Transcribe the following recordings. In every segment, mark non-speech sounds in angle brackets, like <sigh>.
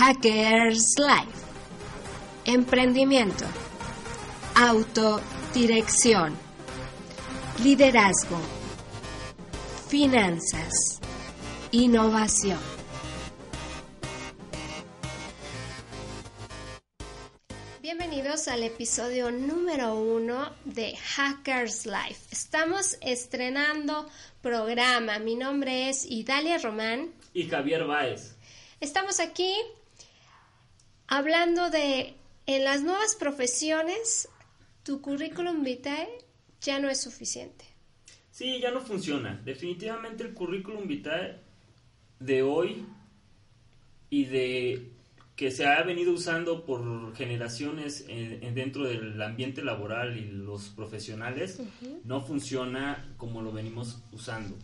Hackers Life. Emprendimiento. Autodirección. Liderazgo. Finanzas. Innovación. Bienvenidos al episodio número uno de Hackers Life. Estamos estrenando programa. Mi nombre es Idalia Román. Y Javier Báez. Estamos aquí hablando de en las nuevas profesiones, tu currículum vitae ya no es suficiente. Sí, ya no funciona. Definitivamente el currículum vitae de hoy y de que se ha venido usando por generaciones en, dentro del ambiente laboral y los profesionales no funciona como lo venimos usando.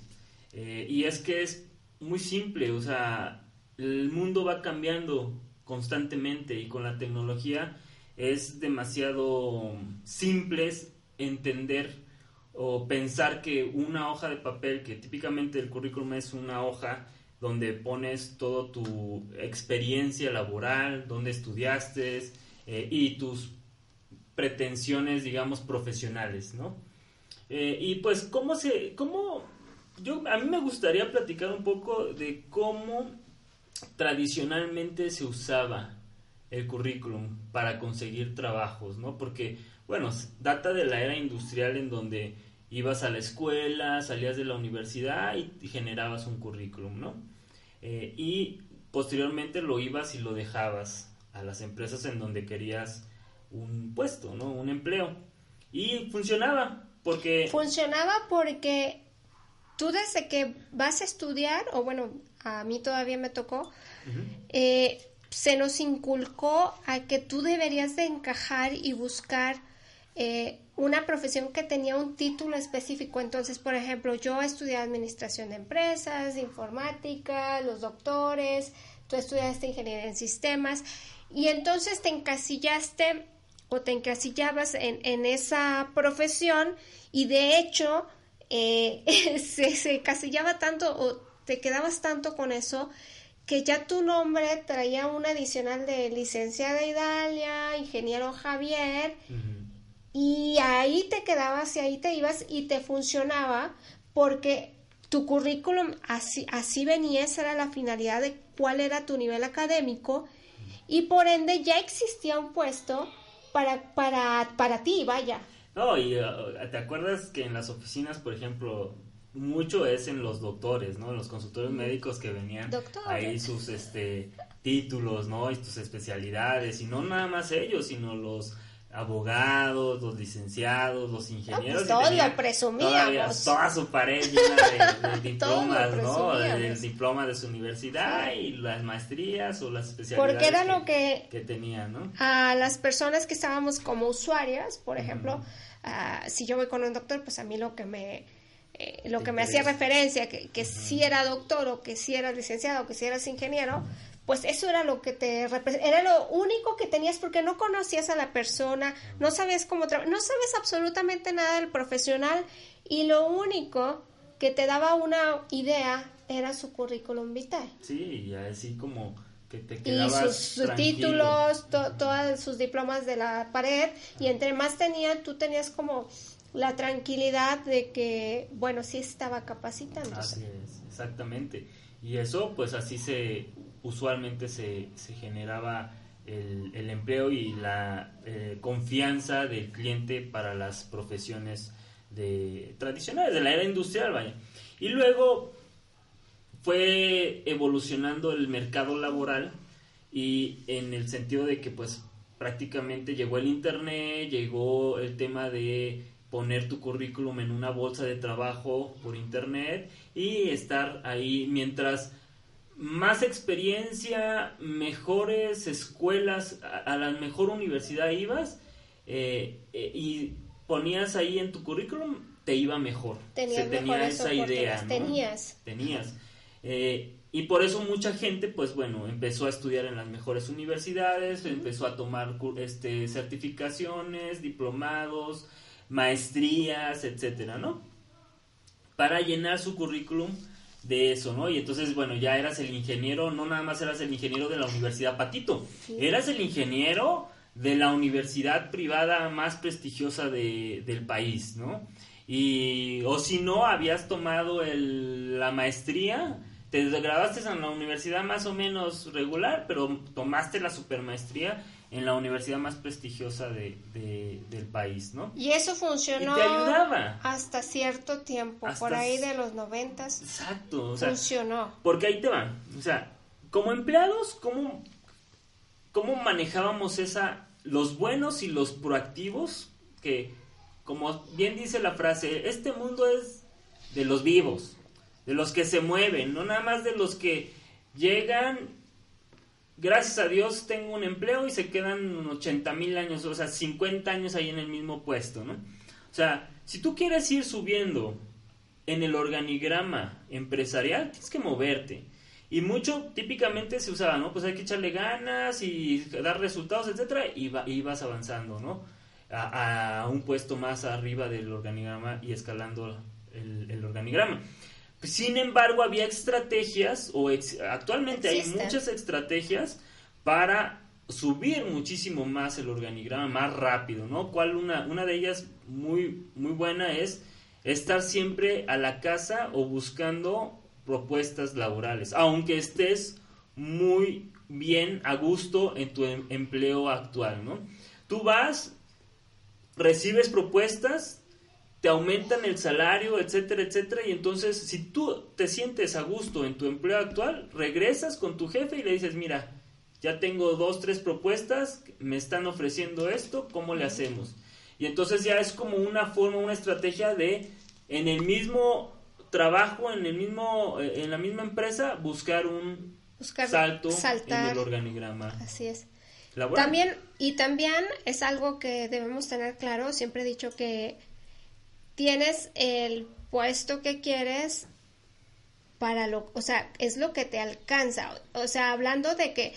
Eh, y es que es muy simple, o sea, el mundo va cambiando constantemente y con la tecnología es demasiado simple entender o pensar que una hoja de papel, que típicamente el currículum es una hoja donde pones toda tu experiencia laboral, donde estudiaste eh, y tus pretensiones, digamos, profesionales, ¿no? Eh, y pues, ¿cómo se, cómo, yo, a mí me gustaría platicar un poco de cómo tradicionalmente se usaba el currículum para conseguir trabajos, ¿no? Porque, bueno, data de la era industrial en donde ibas a la escuela, salías de la universidad y, generabas un currículum, ¿no? Eh, y posteriormente lo ibas y lo dejabas a las empresas en donde querías un puesto, ¿no? Un empleo. Y funcionaba, porque... Funcionaba porque tú desde que vas a estudiar, o bueno, a mí todavía me tocó, eh, se nos inculcó a que tú deberías de encajar y buscar eh, una profesión que tenía un título específico. Entonces, por ejemplo, yo estudié administración de empresas, informática, los doctores, tú estudiaste ingeniería en sistemas y entonces te encasillaste o te encasillabas en, en esa profesión y de hecho eh, <laughs> se, se encasillaba tanto o te quedabas tanto con eso que ya tu nombre traía un adicional de licenciada Idalia, ingeniero Javier, y ahí te quedabas y ahí te ibas y te funcionaba porque tu currículum así, así venía, esa era la finalidad de cuál era tu nivel académico y por ende ya existía un puesto para, para, para ti, vaya. No, y uh, te acuerdas que en las oficinas, por ejemplo, mucho es en los doctores, ¿no? En los consultores médicos que venían ahí sus este títulos, ¿no? Y sus especialidades, y no nada más ellos, sino los abogados, los licenciados, los ingenieros. No, pues todos lo presumíamos. toda su pared llena de, <laughs> diplomas, ¿no? El diploma de su universidad y las maestrías o las especialidades Porque era lo que, que tenía, ¿no? A las personas que estábamos como usuarias, por ejemplo, ah, si yo voy con un doctor, pues a mí lo que me eh, lo que me hacía referencia, que, que si era doctor o que si eras licenciado o que si eras ingeniero, pues eso era lo que te era lo único que tenías porque no conocías a la persona, no sabías cómo trabajar, no sabes absolutamente nada del profesional y lo único que te daba una idea era su currículum vitae. Sí, y así como que te quedabas y sus, títulos, todos sus diplomas de la pared y entre más tenían, tú tenías como la tranquilidad de que, bueno, sí estaba capacitando. Así es, exactamente. Y eso, pues así se, usualmente se, se generaba el, empleo y la eh, confianza del cliente para las profesiones de, tradicionales, de la era industrial, vaya. Y luego fue evolucionando el mercado laboral y en el sentido de que pues prácticamente llegó el internet, llegó el tema de poner tu currículum en una bolsa de trabajo por internet y estar ahí mientras más experiencia, mejores escuelas, a, la mejor universidad ibas eh, eh, y ponías ahí en tu currículum, te iba mejor. Tenías Se tenía esa idea. Tenías. Tenías. Eh, y por eso mucha gente, pues bueno, empezó a estudiar en las mejores universidades, empezó a tomar este, certificaciones, diplomados, maestrías, etcétera, ¿no? Para llenar su currículum de eso, ¿no? Y entonces, bueno, ya eras el ingeniero, no nada más eras el ingeniero de la Universidad Patito, eras el ingeniero de la universidad privada más prestigiosa de, del país, ¿no? Y, o si no, habías tomado el, la maestría, te graduaste en la universidad más o menos regular, pero tomaste la supermaestría en la universidad más prestigiosa de, del país, ¿no? Y eso funcionó te ayudaba. hasta cierto tiempo, por ahí de los noventas. Exacto, funcionó. Porque ahí te van, o sea, como empleados, ¿cómo, cómo manejábamos esa, los buenos y los proactivos? Que, como bien dice la frase, este mundo es de los vivos, de los que se mueven, no nada más de los que llegan gracias a Dios tengo un empleo y se quedan 80 mil años, o sea, 50 años ahí en el mismo puesto, ¿no? O sea, si tú quieres ir subiendo en el organigrama empresarial, tienes que moverte. Y mucho típicamente se usaba, ¿no? Pues hay que echarle ganas y dar resultados, etcétera, y, y vas avanzando, ¿no? A, un puesto más arriba del organigrama y escalando el organigrama. Sin embargo, había estrategias, o actualmente hay muchas estrategias para subir muchísimo más el organigrama, más rápido, ¿no? ¿Cuál una, una de ellas muy, muy buena es estar siempre a la casa o buscando propuestas laborales, aunque estés muy bien a gusto en tu em, empleo actual, ¿no? Tú vas, recibes propuestas, te aumentan el salario, etcétera, etcétera, y entonces si tú te sientes a gusto en tu empleo actual, regresas con tu jefe y le dices, mira, ya tengo dos, tres propuestas, me están ofreciendo esto, ¿cómo le hacemos? Y entonces ya es como una forma, una estrategia de en el mismo trabajo, en el mismo, eh, en la misma empresa, buscar un salto en el organigrama. Así es. También, y también es algo que debemos tener claro, siempre he dicho que tienes el puesto que quieres para lo, o sea, es lo que te alcanza. O sea, hablando de que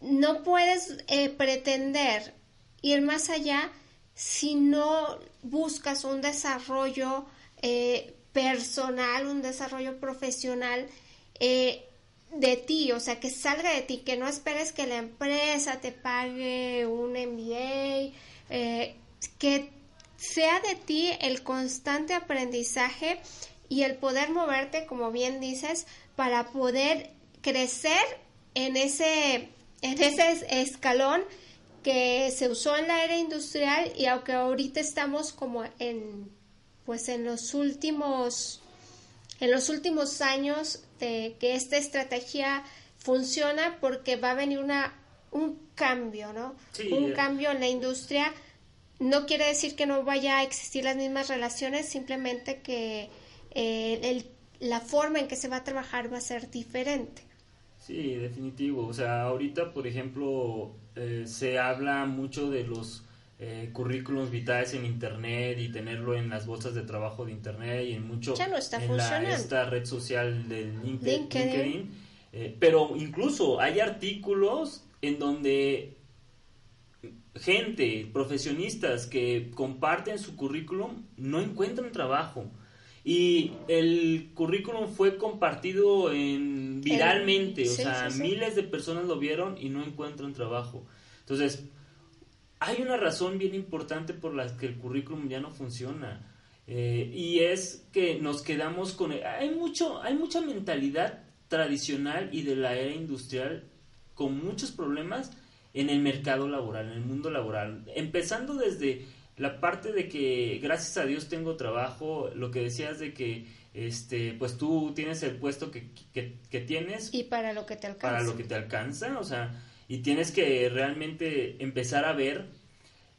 no puedes eh, pretender ir más allá si no buscas un desarrollo eh, personal, un desarrollo profesional eh, de ti, o sea, que salga de ti, que no esperes que la empresa te pague un MBA, que sea de ti el constante aprendizaje y el poder moverte, como bien dices, para poder crecer en ese, en ese escalón que se usó en la era industrial y aunque ahorita estamos como en pues en los últimos en los últimos años de que esta estrategia funciona porque va a venir una un cambio, ¿no? un cambio en la industria no quiere decir que no vaya a existir las mismas relaciones, simplemente que eh, la forma en que se va a trabajar va a ser diferente. Sí, definitivo. O sea, ahorita, por ejemplo, eh, se habla mucho de los eh, currículums vitales en Internet y tenerlo en las bolsas de trabajo de Internet y en mucho ya no está en funcionando. esta red social de LinkedIn. pero incluso hay artículos en donde gente, profesionistas que comparten su currículum no encuentran trabajo. Y el currículum fue compartido en, viralmente, o sea, miles de personas lo vieron y no encuentran trabajo. Entonces, hay una razón bien importante por la que el currículum ya no funciona. Eh, y es que nos quedamos con... Hay, mucho, hay mucha mentalidad tradicional y de la era industrial con muchos problemas en el mercado laboral, en el mundo laboral. Empezando desde la parte de que gracias a Dios tengo trabajo, lo que decías de que este pues tú tienes el puesto que, que, tienes y para lo que te alcanza para lo que te alcanza o sea y tienes que realmente empezar a ver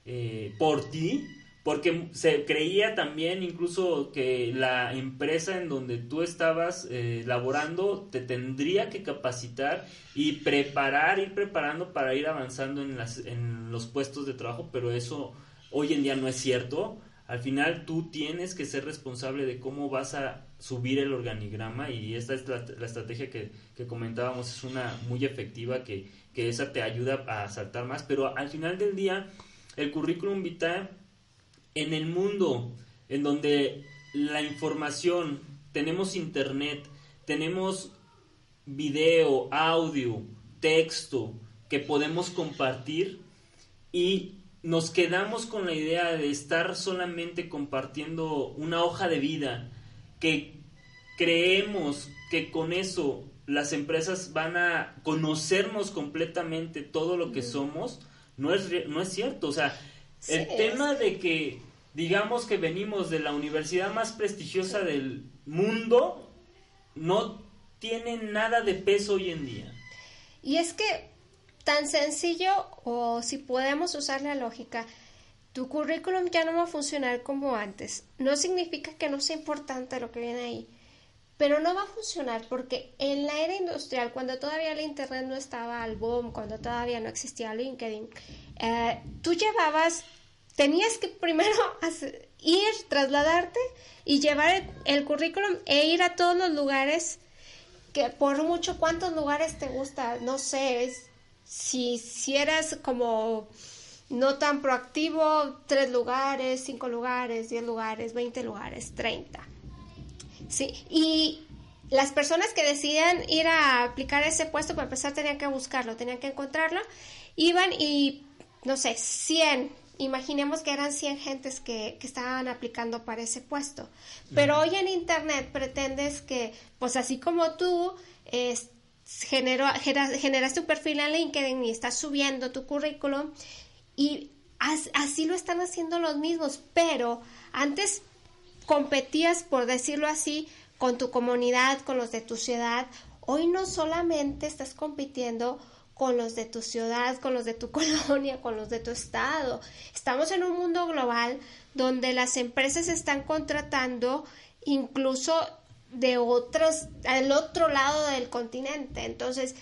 eh, por ti porque se creía también incluso que la empresa en donde tú estabas eh, laborando te tendría que capacitar y preparar, ir preparando para ir avanzando en, las, en los puestos de trabajo, pero eso hoy en día no es cierto. Al final tú tienes que ser responsable de cómo vas a subir el organigrama y esta es la, estrategia que, que, comentábamos, es una muy efectiva que, que esa te ayuda a saltar más, pero al final del día el currículum vitae en el mundo en donde la información, tenemos internet, tenemos video, audio, texto que podemos compartir y nos quedamos con la idea de estar solamente compartiendo una hoja de vida que creemos que con eso las empresas van a conocernos completamente todo lo que somos, no es, no es cierto. O sea, el tema de que digamos que venimos de la universidad más prestigiosa del mundo, no tiene nada de peso hoy en día. Y es que tan sencillo, o si podemos usar la lógica, tu currículum ya no va a funcionar como antes. No significa que no sea importante lo que viene ahí, pero no va a funcionar porque en la era industrial, cuando todavía el Internet no estaba al boom, cuando todavía no existía LinkedIn, eh, tú llevabas tenías que primero <laughs> ir, trasladarte y llevar el, currículum e ir a todos los lugares que por mucho cuántos lugares te gusta, no sé, si, eras como no tan proactivo, tres lugares, cinco lugares, diez lugares, veinte lugares, treinta. Sí, y las personas que decían ir a aplicar ese puesto, para empezar tenían que buscarlo, tenían que encontrarlo, iban y, no sé, cien imaginemos que eran 100 gentes que, estaban aplicando para ese puesto. Pero hoy en Internet pretendes que, pues así como tú, es, generaste un perfil en LinkedIn y estás subiendo tu currículum y así lo están haciendo los mismos, pero antes competías, por decirlo así, con tu comunidad, con los de tu ciudad. Hoy no solamente estás compitiendo con los de tu ciudad, con los de tu <laughs> colonia, con los de tu estado. Estamos en un mundo global donde las empresas están contratando incluso de otros, al otro lado del continente. Entonces,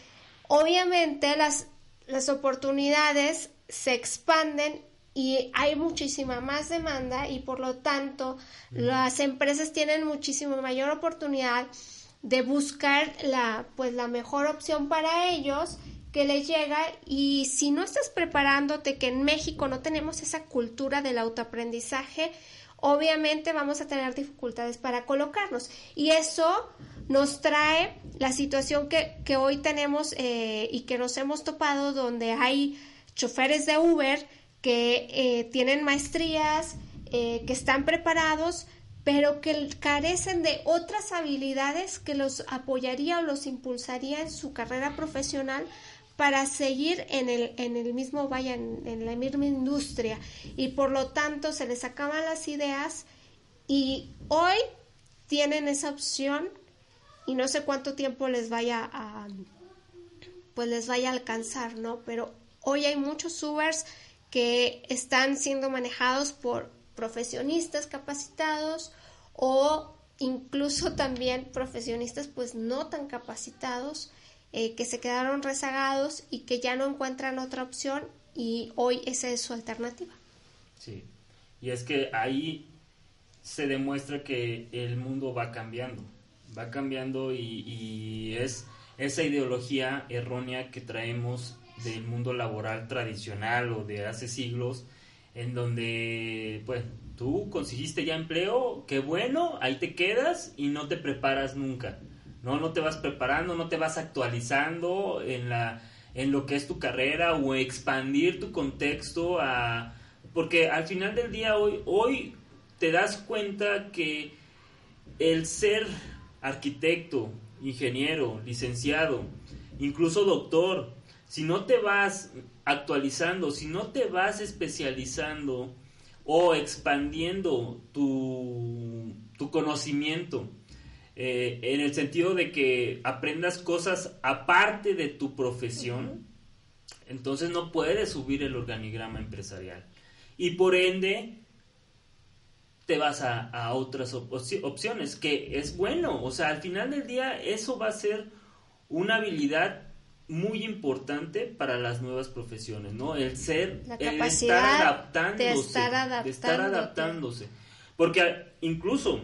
obviamente las, las oportunidades se expanden y hay muchísima más demanda y por lo tanto las empresas tienen muchísima mayor oportunidad de buscar la pues la mejor opción para ellos que les llega y si no estás preparándote, que en México no tenemos esa cultura del autoaprendizaje, obviamente vamos a tener dificultades para colocarnos. Y eso nos trae la situación que, que hoy tenemos eh, y que nos hemos topado donde hay choferes de Uber que eh, tienen maestrías, eh, que están preparados, pero que carecen de otras habilidades que los apoyaría o los impulsaría en su carrera profesional para seguir en el, en el mismo, vaya, en, la misma industria y por lo tanto se les acaban las ideas y hoy tienen esa opción y no sé cuánto tiempo les vaya a pues les vaya a alcanzar, ¿no? Pero hoy hay muchos Ubers que están siendo manejados por profesionistas capacitados o incluso también profesionistas pues no tan capacitados eh, que se quedaron rezagados y que ya no encuentran otra opción y hoy esa es su alternativa. Sí, y es que ahí se demuestra que el mundo va cambiando, va cambiando y, es esa ideología errónea que traemos del mundo laboral tradicional o de hace siglos, en donde, pues, tú conseguiste ya empleo, qué bueno, ahí te quedas y no te preparas nunca. ¿No? No te vas preparando, no te vas actualizando en, la, en lo que es tu carrera o expandir tu contexto a... Porque al final del día hoy, hoy te das cuenta que el ser arquitecto, ingeniero, licenciado, incluso doctor, si no te vas actualizando, si no te vas especializando o expandiendo tu, tu conocimiento, eh, en el sentido de que aprendas cosas aparte de tu profesión, entonces no puedes subir el organigrama empresarial. Y por ende, te vas a, otras opciones, que es bueno. O sea, al final del día eso va a ser una habilidad muy importante para las nuevas profesiones, ¿no? El ser, el estar adaptándose, de estar, estar adaptándose. Porque incluso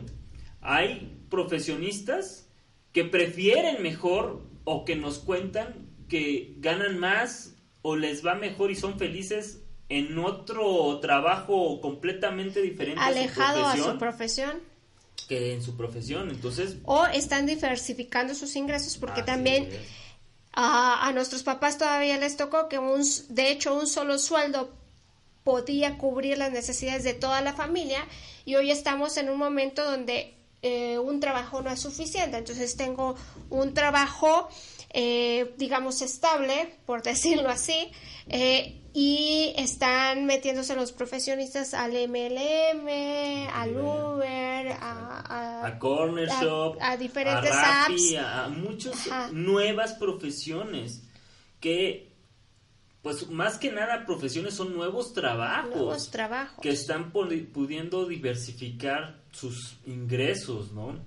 hay profesionistas que prefieren mejor o que nos cuentan que ganan más o les va mejor y son felices en otro trabajo completamente diferente alejado a su profesión, que en su profesión. Entonces o están diversificando sus ingresos porque también a, nuestros papás todavía les tocó que un de hecho un solo sueldo podía cubrir las necesidades de toda la familia y hoy estamos en un momento donde eh, un trabajo no es suficiente. Entonces tengo un trabajo eh, digamos estable por <laughs> decirlo así eh, y están metiéndose los profesionistas al MLM, al Uber, a, a, Corner Shop, a, diferentes apps, a, muchas nuevas profesiones que, pues más que nada profesiones son nuevos trabajos, nuevos trabajos. que están pudiendo diversificar sus ingresos, ¿no?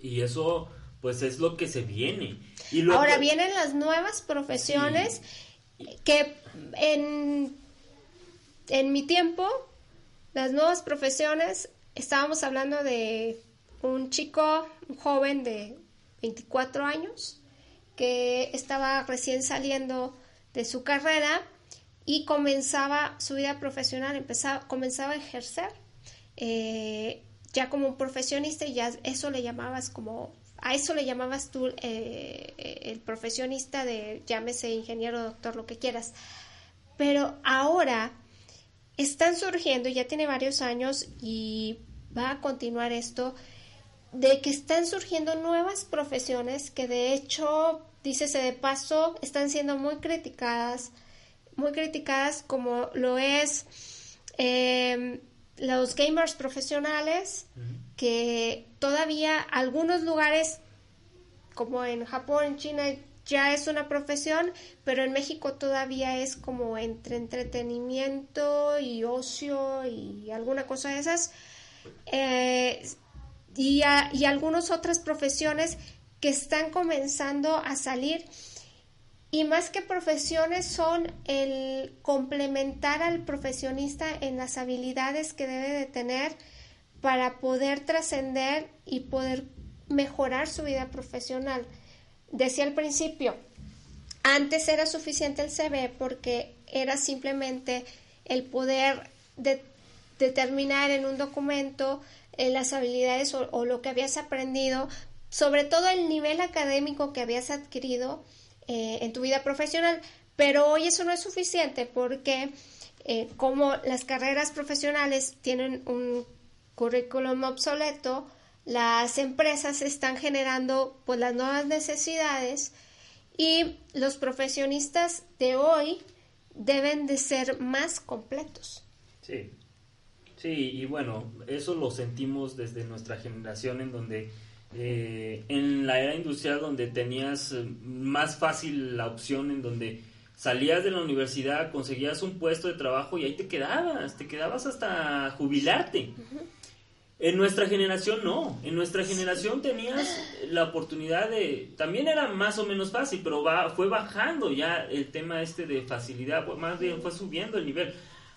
Y eso, pues es lo que se viene. Y Ahora vienen las nuevas profesiones que en, en mi tiempo, las nuevas profesiones, estábamos hablando de un chico, un joven de 24 años, que estaba recién saliendo de su carrera y comenzaba su vida profesional, empezaba, comenzaba a ejercer eh, ya como un profesionista y ya eso le llamabas como a eso le llamabas tú eh, el profesionista de llámese ingeniero, doctor, lo que quieras. Pero ahora están surgiendo, ya tiene varios años y va a continuar esto, de que están surgiendo nuevas profesiones que de hecho, dícese de paso, están siendo muy criticadas, muy criticadas como lo es em, los gamers profesionales, que todavía algunos lugares, como en Japón, en China, ya es una profesión, pero en México todavía es como entre entretenimiento y ocio y alguna cosa de esas. Eh, y, y algunas otras profesiones que están comenzando a salir y más que profesiones son el complementar al profesionista en las habilidades que debe de tener para poder trascender y poder mejorar su vida profesional. Decía al principio, antes era suficiente el CV porque era simplemente el poder determinar en un documento eh, las habilidades o, lo que habías aprendido, sobre todo el nivel académico que habías adquirido eh, en tu vida profesional. Pero hoy eso no es suficiente porque eh, como las carreras profesionales tienen un currículum obsoleto, las empresas están generando pues las nuevas necesidades y los profesionistas de hoy deben de ser más completos. Sí, sí, y bueno, eso lo sentimos desde nuestra generación en donde eh, en la era industrial donde tenías eh, más fácil la opción en donde salías de la universidad, conseguías un puesto de trabajo y ahí te quedabas, te quedabas hasta jubilarte. En nuestra generación no, en nuestra generación tenías la oportunidad de, también era más o menos fácil, pero va, fue bajando ya el tema este de facilidad, más bien fue subiendo el nivel,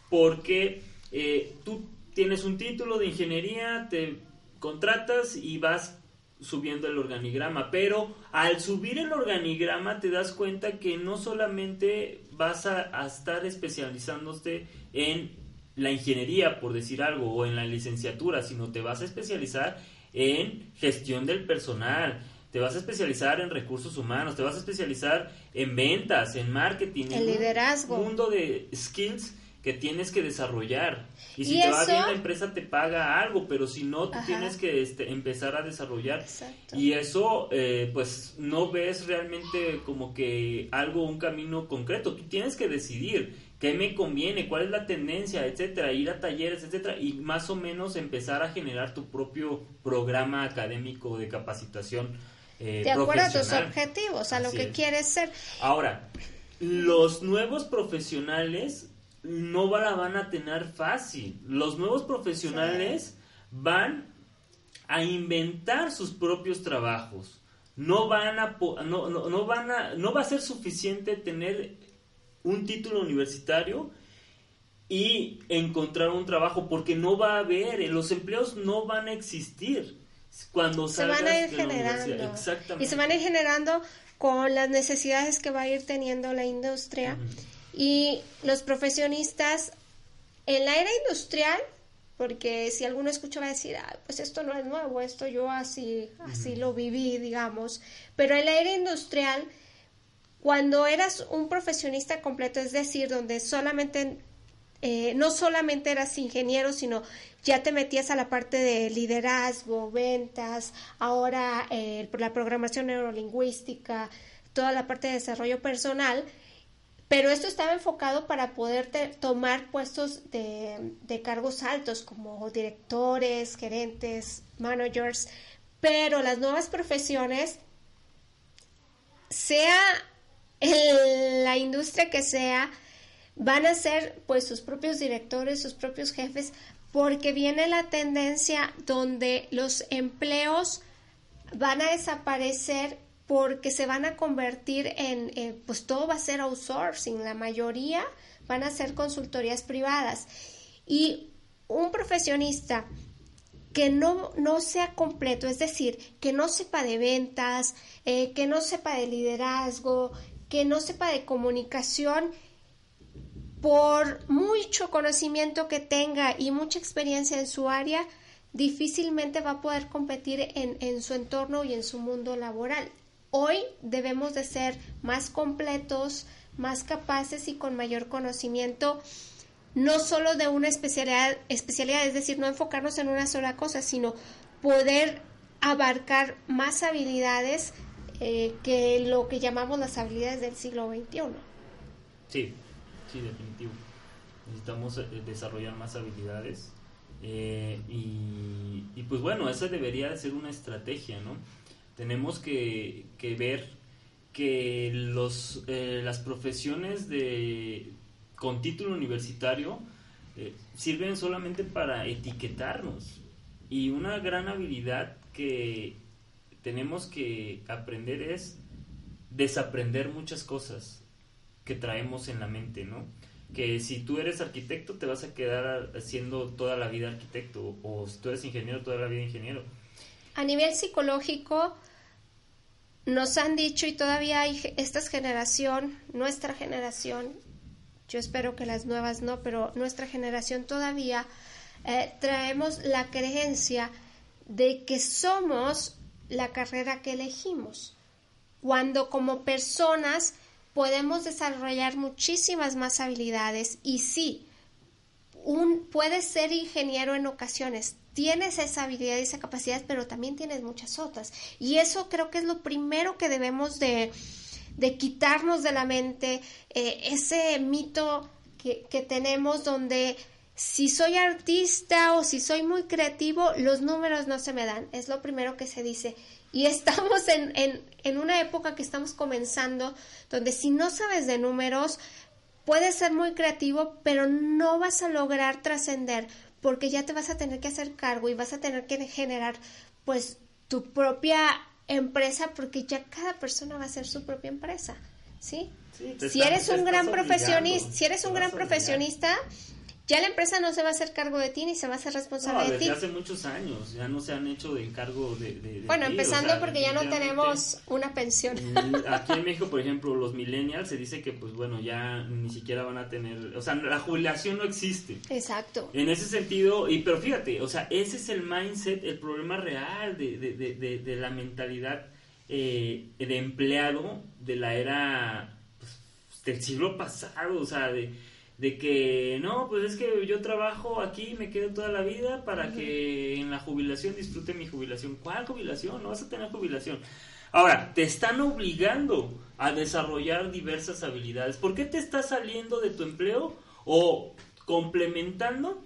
porque eh, tú tienes un título de ingeniería, te contratas y vas subiendo el organigrama, pero al subir el organigrama te das cuenta que no solamente vas a, a estar especializándote en la ingeniería, por decir algo, o en la licenciatura, sino te vas a especializar en gestión del personal, te vas a especializar en recursos humanos, te vas a especializar en ventas, en marketing, en liderazgo. un mundo de skills que tienes que desarrollar. Y si te va bien la empresa te paga algo, pero si no, tú tienes que este, empezar a desarrollar. Y eso, eh, pues, no ves realmente como que algo, un camino concreto. Tú tienes que decidir qué me conviene, cuál es la tendencia, etcétera, ir a talleres, etcétera, y más o menos empezar a generar tu propio programa académico de capacitación. Eh, de acuerdo a tus objetivos, a lo que quieres ser. Ahora, los nuevos profesionales no la van a tener fácil. Los nuevos profesionales van a inventar sus propios trabajos. No van a no, no, no van a no va a ser suficiente tener un título universitario y encontrar un trabajo porque no va a haber, los empleos no van a existir cuando se van a ir generando. Y se van a ir generando con las necesidades que va a ir teniendo la industria y los profesionistas en la era industrial porque si alguno escucha va a decir, pues esto no es nuevo, esto yo así, así lo viví, digamos, pero en la era industrial, cuando eras un profesionista completo, es decir, donde solamente, eh, no solamente eras ingeniero, sino ya te metías a la parte de liderazgo, ventas, ahora eh, la programación neurolingüística, toda la parte de desarrollo personal, pero esto estaba enfocado para poder tomar puestos de, cargos altos como directores, gerentes, managers, pero las nuevas profesiones, sea la industria que sea, van a ser pues sus propios directores, sus propios jefes, porque viene la tendencia donde los empleos van a desaparecer porque se van a convertir en, eh, pues todo va a ser outsourcing, la mayoría van a ser consultorías privadas. Y un profesionista que no, no sea completo, es decir, que no sepa de ventas, eh, que no sepa de liderazgo, que no sepa de comunicación, por mucho conocimiento que tenga y mucha experiencia en su área, difícilmente va a poder competir en, en su entorno y en su mundo laboral. Hoy debemos de ser más completos, más capaces y con mayor conocimiento, no solo de una especialidad, especialidad, es decir, no enfocarnos en una sola cosa, sino poder abarcar más habilidades eh, que lo que llamamos las habilidades del siglo XXI. Sí, sí, definitivo. Necesitamos eh, desarrollar más habilidades eh, y, y, pues bueno, esa debería ser una estrategia, ¿no? Tenemos que, ver que los, eh, las profesiones de, con título universitario eh, sirven solamente para etiquetarnos. Y una gran habilidad que tenemos que aprender es desaprender muchas cosas que traemos en la mente, ¿no? Que si tú eres arquitecto te vas a quedar siendo toda la vida arquitecto o si tú eres ingeniero toda la vida ingeniero. A nivel psicológico, nos han dicho y todavía hay esta generación, nuestra generación, yo espero que las nuevas no, pero nuestra generación todavía eh, traemos la creencia de que somos la carrera que elegimos, cuando como personas podemos desarrollar muchísimas más habilidades y sí, un, ser ingeniero en ocasiones, tienes esa habilidad y esa capacidad, pero también tienes muchas otras. Y eso creo que es lo primero que debemos de, quitarnos de la mente, eh, ese mito que, tenemos donde si soy artista o si soy muy creativo, los números no se me dan. Es lo primero que se dice. Y estamos en, en, una época que estamos comenzando, donde si no sabes de números, puedes ser muy creativo, pero no vas a lograr trascender porque ya te vas a tener que hacer cargo y vas a tener que generar pues tu propia empresa porque ya cada persona va a ser su propia empresa, ¿sí? si eres un gran profesionista, si eres un gran profesionista, ya la empresa no se va a hacer cargo de ti ni se va a hacer responsable de ti. hace muchos años ya no se han hecho de cargo de, bueno empezando porque ya no tenemos una pensión. Mm, <laughs> aquí en México por ejemplo los millennials se dice que pues bueno ya ni siquiera van a tener o sea la jubilación no existe. Exacto. En ese sentido y pero fíjate o sea ese es el mindset el problema real de, la mentalidad eh, de empleado de la era pues, del siglo pasado o sea de de que no, pues es que yo trabajo aquí, me quedo toda la vida para que en la jubilación disfrute mi jubilación. ¿Cuál jubilación? No vas a tener jubilación. Ahora, te están obligando a desarrollar diversas habilidades. ¿Por qué te estás saliendo de tu empleo o complementando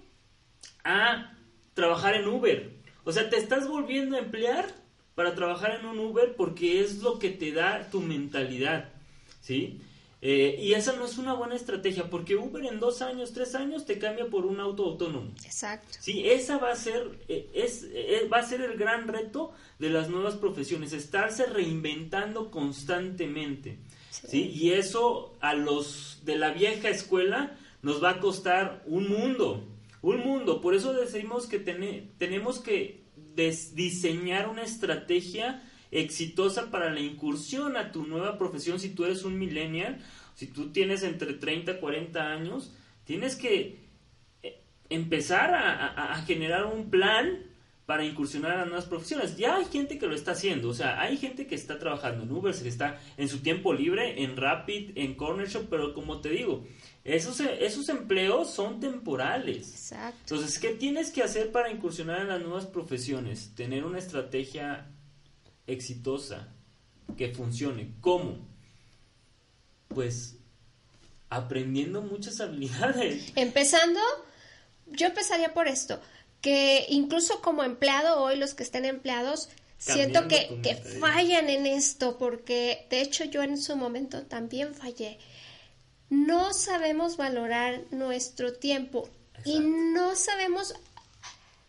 a trabajar en Uber? O sea, te estás volviendo a emplear para trabajar en un Uber porque es lo que te da tu mentalidad, ¿sí? Eh, y esa no es una buena estrategia porque Uber en dos años, tres años te cambia por un auto autónomo. Exacto. Sí, esa va a ser, eh, es, eh, va a ser el gran reto de las nuevas profesiones, estarse reinventando constantemente. Sí. Y eso a los de la vieja escuela nos va a costar un mundo, un mundo. Por eso decimos que tenemos que diseñar una estrategia exitosa para la incursión a tu nueva profesión si tú eres un millennial, si tú tienes entre 30 y 40 años, tienes que eh, empezar a, generar un plan para incursionar a las nuevas profesiones. Ya hay gente que lo está haciendo, o sea, hay gente que está trabajando en Uber, que está en su tiempo libre, en Rapid, en Corner Shop, pero como te digo, esos, esos empleos son temporales. Exacto. Entonces, ¿qué tienes que hacer para incursionar en las nuevas profesiones? Tener una estrategia exitosa, que funcione. ¿Cómo? Pues aprendiendo muchas <laughs> habilidades. Empezando, yo empezaría por esto, que incluso como empleado hoy, los que estén empleados, siento que, que fallan en esto, porque de hecho yo en su momento también fallé. No sabemos valorar nuestro tiempo y no sabemos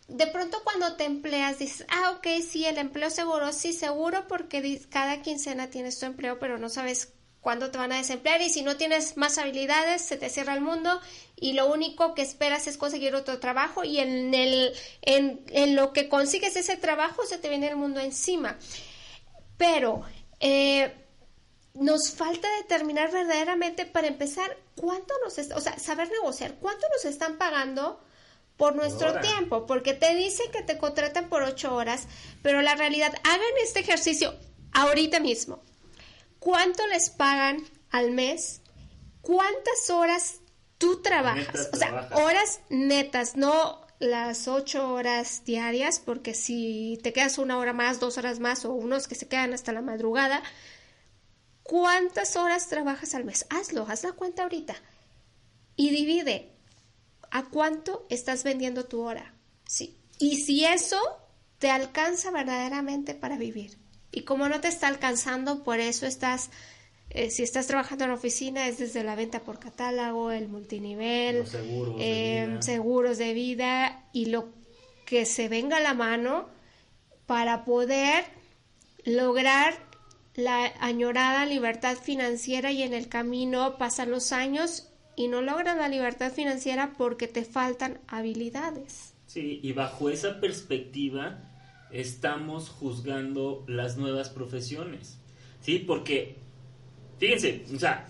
de pronto cuando te empleas dices, ah, ok, sí, el empleo seguro, sí, seguro porque cada quincena tienes tu empleo, pero no sabes cuándo te van a desemplear y si no tienes más habilidades, se te cierra el mundo y lo único que esperas es conseguir otro trabajo y en, el, en, en lo que consigues ese trabajo se te viene el mundo encima. Pero eh, nos falta determinar verdaderamente para empezar cuánto nos, o sea, saber negociar, cuánto nos están pagando por nuestro tiempo, porque te dicen que te contratan por ocho horas, pero la realidad, hagan este ejercicio ahorita mismo. ¿Cuánto les pagan al mes? ¿Cuántas horas tú trabajas? o sea, horas netas, no las ocho horas diarias, porque si te quedas una hora más, dos horas más, o unos que se quedan hasta la madrugada, ¿cuántas horas trabajas al mes? Hazlo, haz la cuenta ahorita. Y divide a cuánto estás vendiendo tu hora. Sí. Y si eso te alcanza verdaderamente para vivir. Y como no te está alcanzando, por eso estás, eh, si estás trabajando en la oficina, es desde la venta por catálogo, el multinivel, seguros, de eh, seguros de vida y lo que se venga a la mano para poder lograr la añorada libertad financiera y en el camino pasan los años y no logras la libertad financiera porque te faltan habilidades. Sí, y bajo esa perspectiva estamos juzgando las nuevas profesiones. Sí, porque, fíjense, o sea,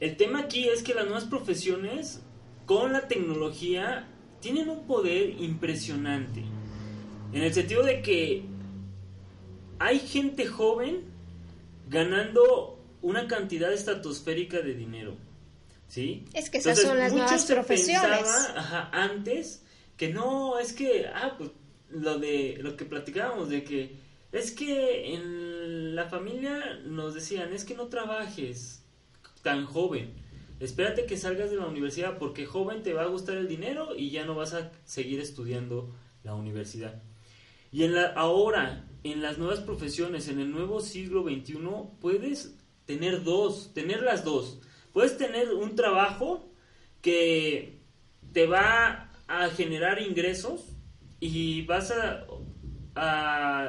el tema aquí es que las nuevas profesiones con la tecnología tienen un poder impresionante. En el sentido de que hay gente joven ganando una cantidad estratosférica de dinero. ¿sí? Es que esas son las nuevas profesiones. ajá, antes que no, es que, ah, pues lo de lo que platicábamos de que es que en la familia nos decían, es que no trabajes tan joven. Espérate que salgas de la universidad porque joven te va a gustar el dinero y ya no vas a seguir estudiando la universidad. Y en la, ahora, en las nuevas profesiones, en el nuevo siglo XXI, puedes tener dos, tener las dos. Puedes tener un trabajo que te va a generar ingresos y vas a,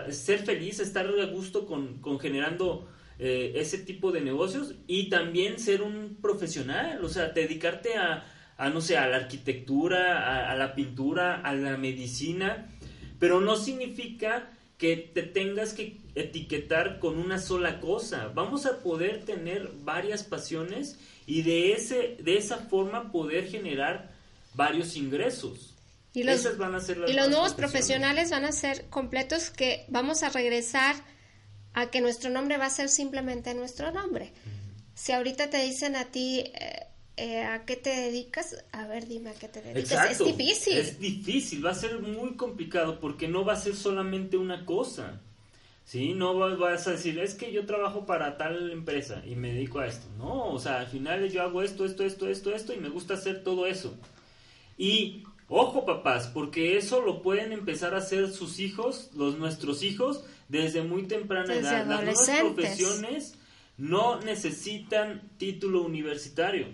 ser feliz, estar a gusto con, generando eh, ese tipo de negocios y también ser un profesional, o sea, dedicarte a, no sé, a la arquitectura, a, la pintura, a la medicina, pero no significa que te tengas que etiquetar con una sola cosa. Vamos a poder tener varias pasiones y de, ese, de esa forma poder generar varios ingresos. Y los, van a ser y los nuevos profesionales van a ser completos que vamos a regresar a que nuestro nombre va a ser simplemente nuestro nombre. Si ahorita te dicen a ti eh, eh, a qué te dedicas, a ver, dime a qué te dedicas. es difícil. Es difícil, va a ser muy complicado porque no va a ser solamente una cosa. Sí, no vas a decir, es que yo trabajo para tal empresa y me dedico a esto. No, o sea, al final yo hago esto, esto, esto, esto, esto y me gusta hacer todo eso. Y ojo papás, porque eso lo pueden empezar a hacer sus hijos, los nuestros hijos, desde muy temprana edad. Las nuevas profesiones no necesitan título universitario.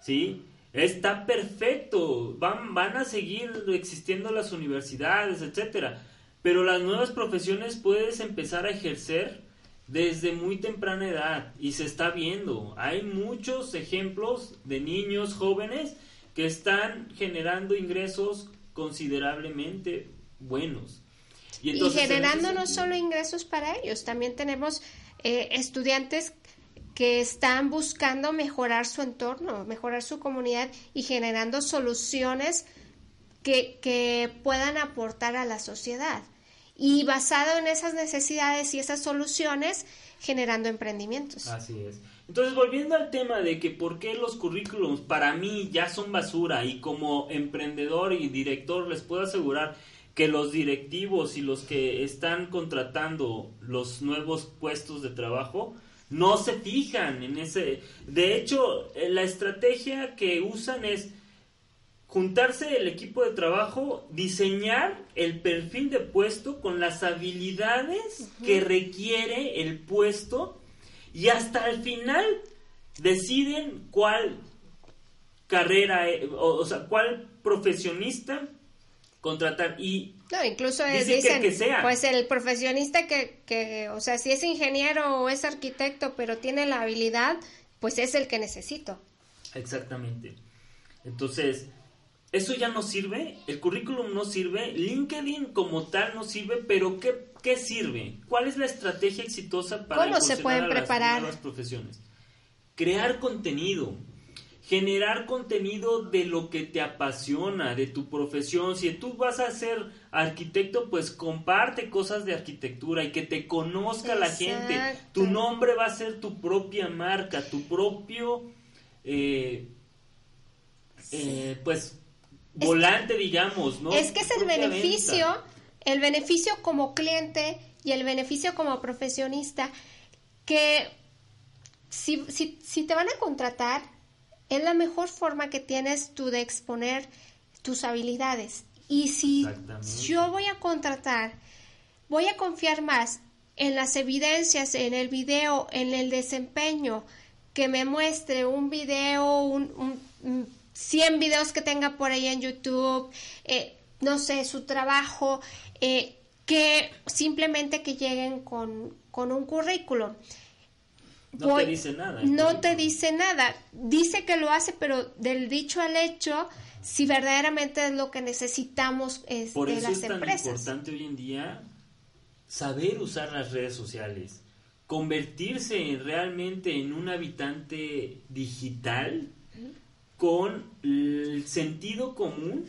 ¿Sí? Está perfecto, van, van a seguir existiendo las universidades, etcétera, pero las nuevas profesiones puedes empezar a ejercer desde muy temprana edad y se está viendo. Hay muchos ejemplos de niños jóvenes que están generando ingresos considerablemente buenos. Y, generando no solo ingresos para ellos, también tenemos eh, estudiantes que están buscando mejorar su entorno, mejorar su comunidad y generando soluciones que, que puedan aportar a la sociedad. Y basado en esas necesidades y esas soluciones, generando emprendimientos. Así es. Entonces, volviendo al tema de que por qué los currículums para mí ya son basura y como emprendedor y director les puedo asegurar que los directivos y los que están contratando los nuevos puestos de trabajo no se fijan en ese. De hecho, eh, la estrategia que usan es juntarse el equipo de trabajo, diseñar el perfil de puesto con las habilidades que requiere el puesto y hasta el final deciden cuál carrera, eh, o, sea, cuál profesionista contratar y no, incluso dicen, que, sea. pues el profesionista que, que, o sea, si es ingeniero o es arquitecto, pero tiene la habilidad, pues es el que necesito. Exactamente. Entonces, eso ya no sirve, el currículum no sirve, LinkedIn como tal no sirve, pero ¿qué, qué sirve? ¿Cuál es la estrategia exitosa para ¿Cómo se pueden preparar? las profesiones? Crear contenido, generar contenido de lo que te apasiona, de tu profesión. Si tú vas a ser arquitecto, pues comparte cosas de arquitectura y que te conozca la gente. Tu nombre va a ser tu propia marca, tu propio, eh, eh, pues, volante, digamos, ¿no? Es que es el beneficio, el beneficio como cliente y el beneficio como profesionista que si, si, si te van a contratar, es la mejor forma que tienes tú de exponer tus habilidades. Y si yo voy a contratar, voy a confiar más en las evidencias, en el video, en el desempeño, que me muestre un video, un, 100 videos que tenga por ahí en YouTube, eh, no sé, su trabajo, eh, que simplemente que lleguen con, con un currículum. No te dice nada. No te dice nada. Dice que lo hace, pero del dicho al hecho, si verdaderamente es lo que necesitamos es Por eso es tan importante hoy en día saber usar las redes sociales, convertirse realmente en un habitante digital con el sentido común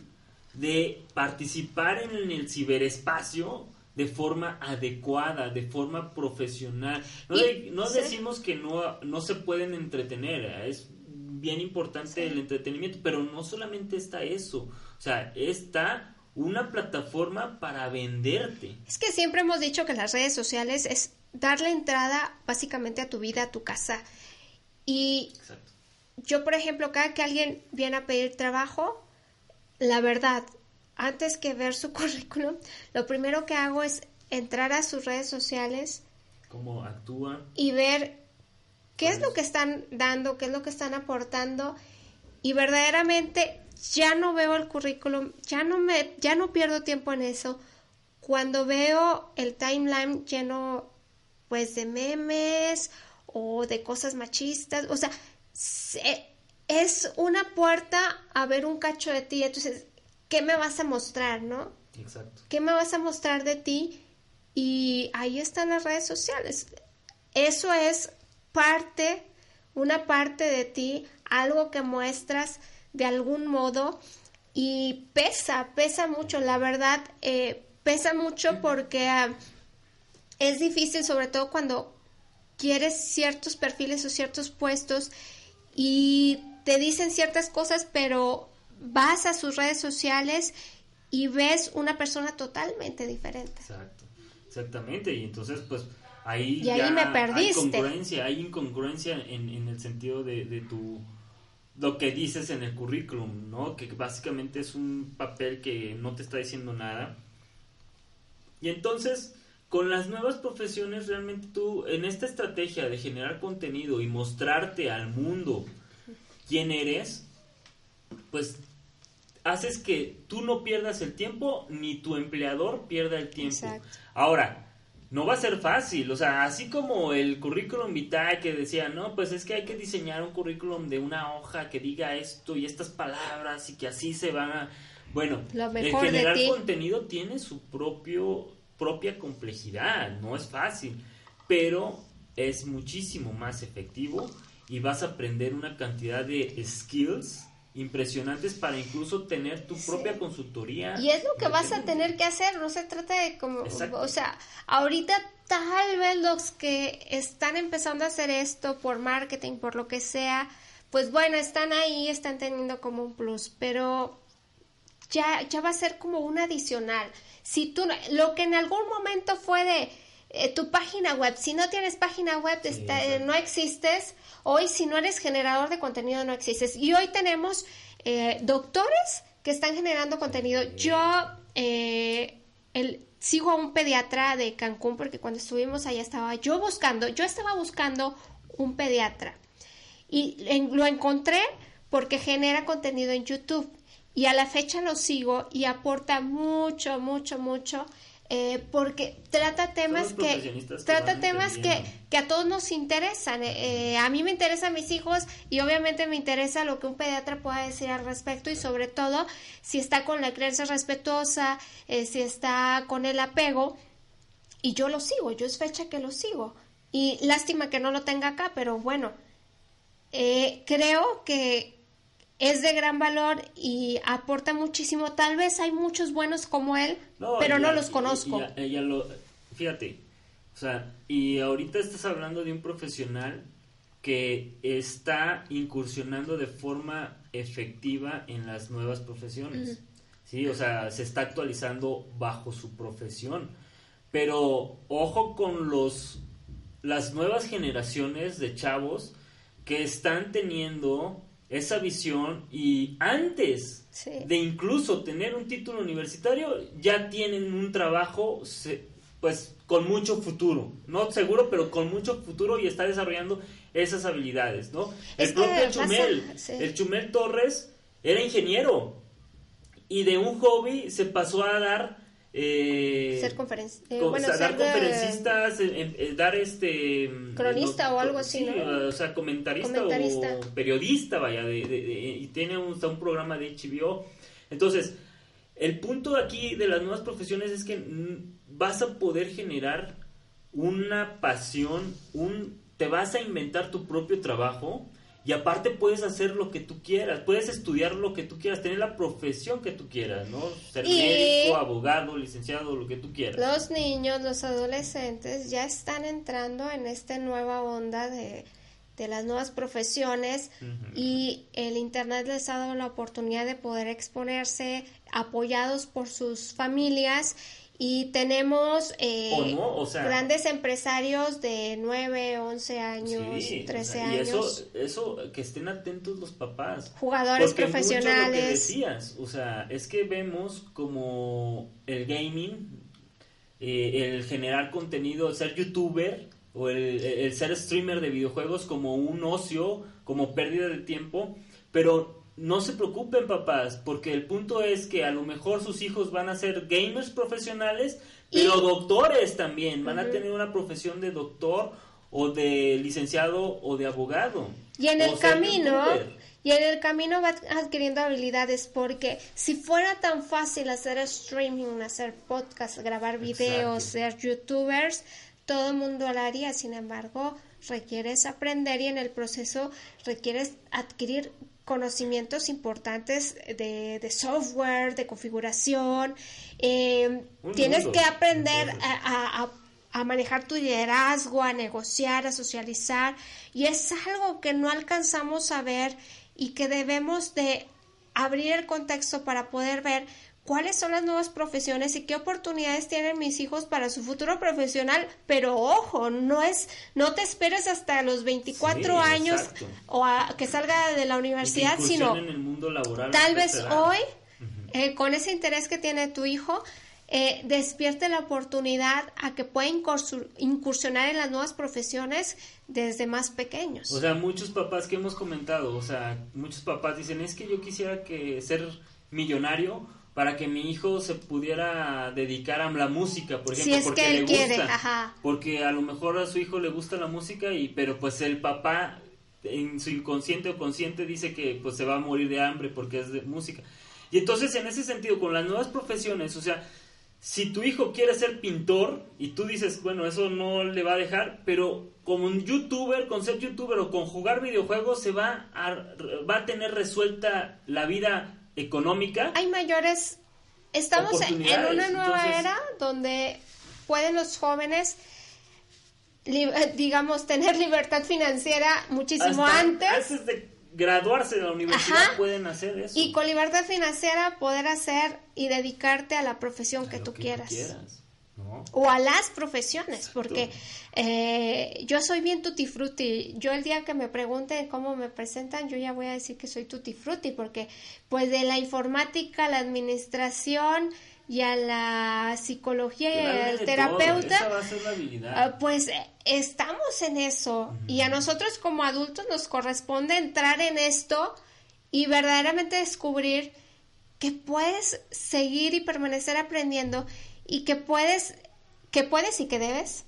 de participar en el ciberespacio de forma adecuada, de forma profesional. No, decimos que no, no se pueden entretener, es bien importante el entretenimiento, pero no solamente está eso, o sea, está una plataforma para venderte. Es que siempre hemos dicho que las redes sociales es darle entrada básicamente a tu vida, a tu casa. Y yo, por ejemplo, cada que alguien viene a pedir trabajo, la verdad, antes que ver su <laughs> currículum, lo primero que hago es entrar a sus redes sociales. Cómo actúan. Y ver qué es lo que están dando, qué es lo que están aportando. Y verdaderamente ya no veo el currículum, ya no me, ya no pierdo tiempo en eso. Cuando veo el timeline lleno pues de memes o de cosas machistas, o sea, es una puerta a ver un cacho de ti. Entonces, ¿qué me vas a mostrar, no? Exacto. ¿Qué me vas a mostrar de ti? Y ahí están las redes sociales. Eso es parte, una parte de ti, algo que muestras de algún modo y pesa, pesa mucho, la verdad, eh, pesa mucho porque ah, es difícil, sobre todo cuando quieres ciertos perfiles o ciertos puestos y te dicen ciertas cosas, pero vas a sus redes sociales y ves una persona totalmente diferente. Exacto, exactamente. Y entonces, pues ahí, ya me perdiste. hay incongruencia, hay incongruencia en, en el sentido de, de, tu lo que dices en el currículum, ¿no? Que básicamente es un papel que no te está diciendo nada. Y entonces, con las nuevas profesiones realmente tú en esta estrategia de generar contenido y mostrarte al mundo quién eres, pues haces que tú no pierdas el tiempo ni tu empleador pierda el tiempo. Ahora, no va a ser fácil, o sea, así como el currículum vitae que decía, no, pues es que hay que diseñar un currículum de una hoja que diga esto y estas palabras y que así se van a... Bueno, el generar contenido tiene su propio propia complejidad, no es fácil, pero es muchísimo más efectivo y vas a aprender una cantidad de skills impresionantes para incluso tener tu propia consultoría. Y es lo que vas a tener que hacer, no se trata de como, o sea, ahorita tal vez los que están empezando a hacer esto por marketing, por lo que sea, pues bueno, están ahí, están teniendo como un plus, pero ya, ya va a ser como un adicional. Si tú, lo que en algún momento fue de eh, tu página web, si no tienes página web, eh, no existes. Hoy, si no eres generador de contenido, no existes. Y hoy tenemos eh, doctores que están generando contenido. Yo el, sigo a un pediatra de Cancún porque cuando estuvimos allá estaba yo buscando, yo estaba buscando un pediatra y lo encontré porque genera contenido en YouTube y a la fecha lo sigo y aporta mucho, mucho, mucho. Eh, porque trata temas que, trata temas que, que, a todos nos interesan. Eh, a mí me interesan mis hijos y obviamente me interesa lo que un pediatra pueda decir al respecto y sobre todo si está con la creencia respetuosa, eh, si está con el apego y yo lo sigo, yo es fecha que lo sigo. Y lástima que no lo tenga acá, pero bueno, creo que es de gran valor y aporta muchísimo. Tal vez hay muchos buenos como él, pero no los conozco. Ella, lo, fíjate, o sea, y ahorita estás hablando de un profesional que está incursionando de forma efectiva en las nuevas profesiones. Sí, o sea, se está actualizando bajo su profesión. Pero ojo con los las nuevas generaciones de chavos que están teniendo esa visión y antes de incluso tener un título universitario ya tienen un trabajo pues con mucho futuro, no seguro, pero con mucho futuro y está desarrollando esas habilidades, ¿no? el propio Chumel, el Chumel Torres era ingeniero y de un hobby se pasó a dar eh, ser conferencista, eh, bueno, dar conferencistas, eh, dar este mm, cronista o algo así, O sea, comentarista, o periodista, vaya, de, y tiene un, un programa de HBO. Entonces, el punto aquí de las nuevas profesiones es que mm, vas a poder generar una pasión, un te vas a inventar tu propio trabajo y aparte puedes hacer lo que tú quieras, puedes estudiar lo que tú quieras, tener la profesión que tú quieras, ¿no? Ser médico, abogado, licenciado, lo que tú quieras. Los niños, los adolescentes ya están entrando en esta nueva onda de, de las nuevas profesiones y el Internet les ha dado la oportunidad de poder exponerse apoyados por sus familias y tenemos eh, grandes empresarios de 9, 11 años, 13 años. Y eso, eso, que estén atentos los papás. Jugadores profesionales. lo que decías, o sea, es que vemos como el gaming, eh, el generar contenido, el ser youtuber o el, el ser streamer de videojuegos como un ocio, como pérdida de tiempo, pero no se preocupen papás, porque el punto es que a lo mejor sus hijos van a ser gamers profesionales, pero doctores también, van a tener una profesión de doctor o de licenciado o de abogado. Y en el camino, y en el camino va adquiriendo habilidades porque si fuera tan fácil hacer streaming, hacer podcast, grabar videos, ser youtubers, todo el mundo lo haría, sin embargo, requieres aprender y en el proceso requieres adquirir conocimientos importantes de, software, de configuración. Eh, tienes que aprender a, manejar tu liderazgo, a negociar, a socializar. Y es algo que no alcanzamos a ver y que debemos de abrir el contexto para poder ver cuáles son las nuevas profesiones y qué oportunidades tienen mis hijos para su futuro profesional, pero ojo, no es no te esperes hasta los 24 años o a que salga de la universidad, sino en el mundo laboral tal vez hoy eh, con ese interés que tiene tu hijo eh, despierte la oportunidad a que pueda incursionar en las nuevas profesiones desde más pequeños. O sea, muchos papás que hemos comentado, o sea, muchos papás dicen, es que yo quisiera que ser millonario para que mi hijo se pudiera dedicar a la música, por ejemplo, porque le gusta, porque a lo mejor a su hijo le gusta la música y pero pues el papá en su inconsciente o consciente dice que pues se va a morir de hambre porque es de música. Y entonces en ese sentido con las nuevas profesiones, o sea, si tu hijo quiere ser pintor y tú dices, bueno, eso no le va a dejar, pero como un youtuber, con ser youtuber o con jugar videojuegos, se va a, va a tener resuelta la vida económica. Hay mayores, estamos en una nueva era donde pueden los jóvenes <laughs> digamos, tener libertad financiera muchísimo antes. Antes de graduarse de la universidad pueden hacer eso. Y con libertad financiera poder hacer y dedicarte a la profesión que, tú, quieras. O a las profesiones, porque eh, yo soy bien tutti frutti. Yo el día que me pregunten cómo me presentan, yo ya voy a decir que soy tutti frutti, porque pues de la informática, la administración, y a la psicología y al terapeuta, ah, pues estamos en eso. Y a nosotros como adultos nos corresponde entrar en esto y verdaderamente descubrir que puedes seguir y permanecer aprendiendo y que puedes, que puedes y que debes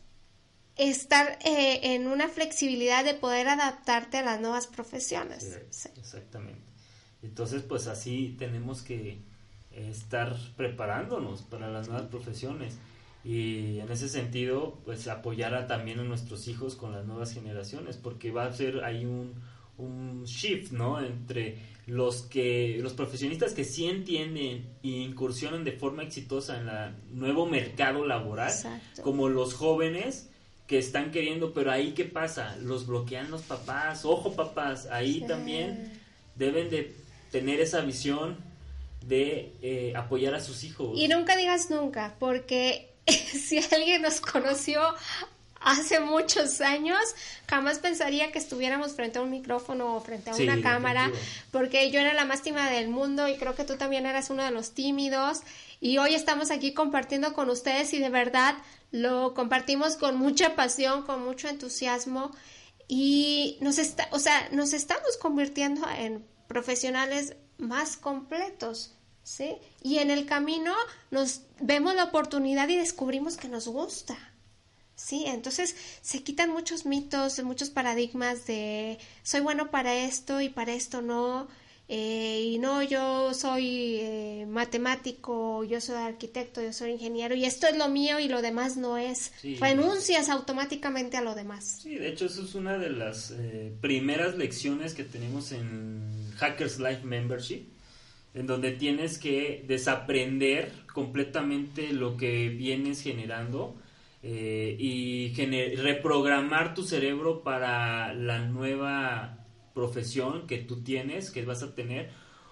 estar eh, en una flexibilidad de poder adaptarte a las nuevas profesiones. Exactamente. Entonces, pues así tenemos que estar preparándonos para las nuevas profesiones y en ese sentido pues apoyar a, también a nuestros hijos con las nuevas generaciones porque va a ser ahí un, un shift no entre los que los profesionistas que sí entienden e incursionan de forma exitosa en el nuevo mercado laboral como los jóvenes que están queriendo pero ahí qué pasa los bloquean los papás. Ojo papás ahí también deben de tener esa visión de eh, apoyar a sus hijos. Y nunca digas nunca, porque <laughs> si alguien nos conoció hace muchos años, jamás pensaría que estuviéramos frente a un micrófono o frente a una cámara, porque yo era la más tímida del mundo y creo que tú también eras uno de los tímidos. Y hoy estamos aquí compartiendo con ustedes y de verdad lo compartimos con mucha pasión, con mucho entusiasmo y nos está, o sea, nos estamos convirtiendo en profesionales más completos, ¿sí? Y en el camino nos vemos la oportunidad y descubrimos que nos gusta. Sí, entonces se quitan muchos mitos, muchos paradigmas de soy bueno para esto y para esto no, eh, y no, yo soy eh, matemático, yo soy arquitecto, yo soy ingeniero, y esto es lo mío y lo demás no es. Renuncias automáticamente a lo demás. Sí, de hecho, eso es una de las eh, primeras lecciones que tenemos en Hackers Life Membership, en donde tienes que desaprender completamente lo que vienes generando eh, y reprogramar tu cerebro para la nueva profesión que tú tienes, que vas a tener,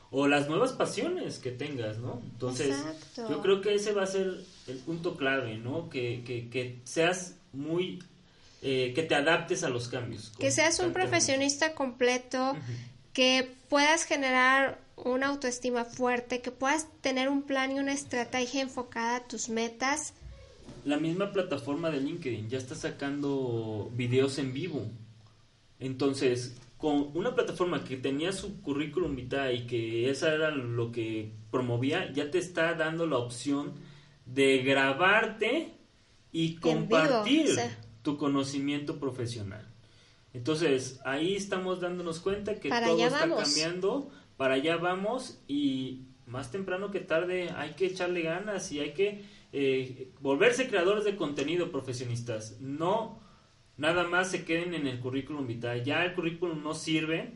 o las nuevas pasiones que tengas, ¿no? Entonces, yo creo que ese va a ser el punto clave, ¿no? Que, que, seas muy eh, que te adaptes a los cambios. Que seas un profesionista completo, que puedas generar una autoestima fuerte, que puedas tener un plan y una estrategia enfocada a tus metas. La misma plataforma de LinkedIn ya está sacando videos en vivo. Entonces, con una plataforma que tenía su currículum vitae y que esa era lo que promovía, ya te está dando la opción de grabarte y compartir tu conocimiento profesional. Entonces, ahí estamos dándonos cuenta que todo está cambiando, para allá vamos y más temprano que tarde hay que echarle ganas y hay que eh, volverse creadores de contenido profesionistas. No nada más se queden en el currículum vitae, ya el currículum no sirve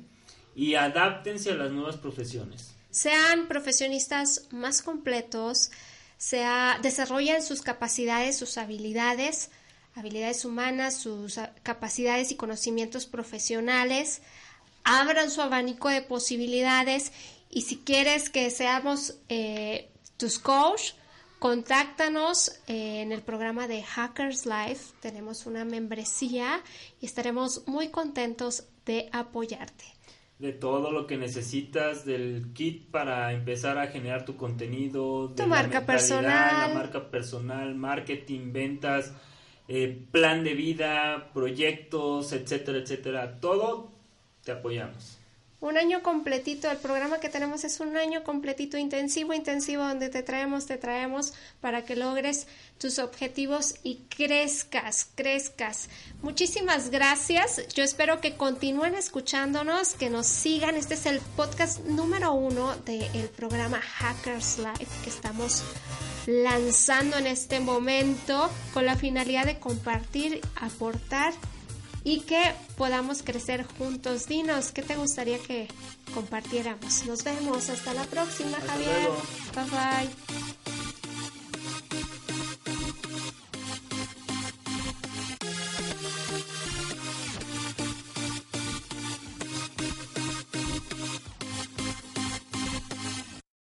y adáptense a las nuevas profesiones. Sean profesionistas más completos, sea, desarrollen sus capacidades, sus habilidades, habilidades humanas, sus capacidades y conocimientos profesionales, abran su abanico de posibilidades y si quieres que seamos eh, tus coach, contáctanos eh, en el programa de Hackers Life. Tenemos una membresía y estaremos muy contentos de apoyarte. de todo lo que necesitas del kit para empezar a generar tu contenido, de tu marca personal, la marca personal, marketing, ventas, eh, plan de vida, proyectos, etcétera, etcétera. Todo te apoyamos un año completito, el programa que tenemos es un año completito, intensivo, intensivo, donde te traemos, te traemos para que logres tus objetivos y crezcas, crezcas. Muchísimas gracias. Yo espero que continúen escuchándonos, que nos sigan. Este es el podcast número uno del programa Hackers Life que estamos lanzando en este momento con la finalidad de compartir, aportar y que podamos crecer juntos. Dinos, ¿qué te gustaría que compartiéramos? Nos vemos, hasta la próxima, Javier. Bye bye.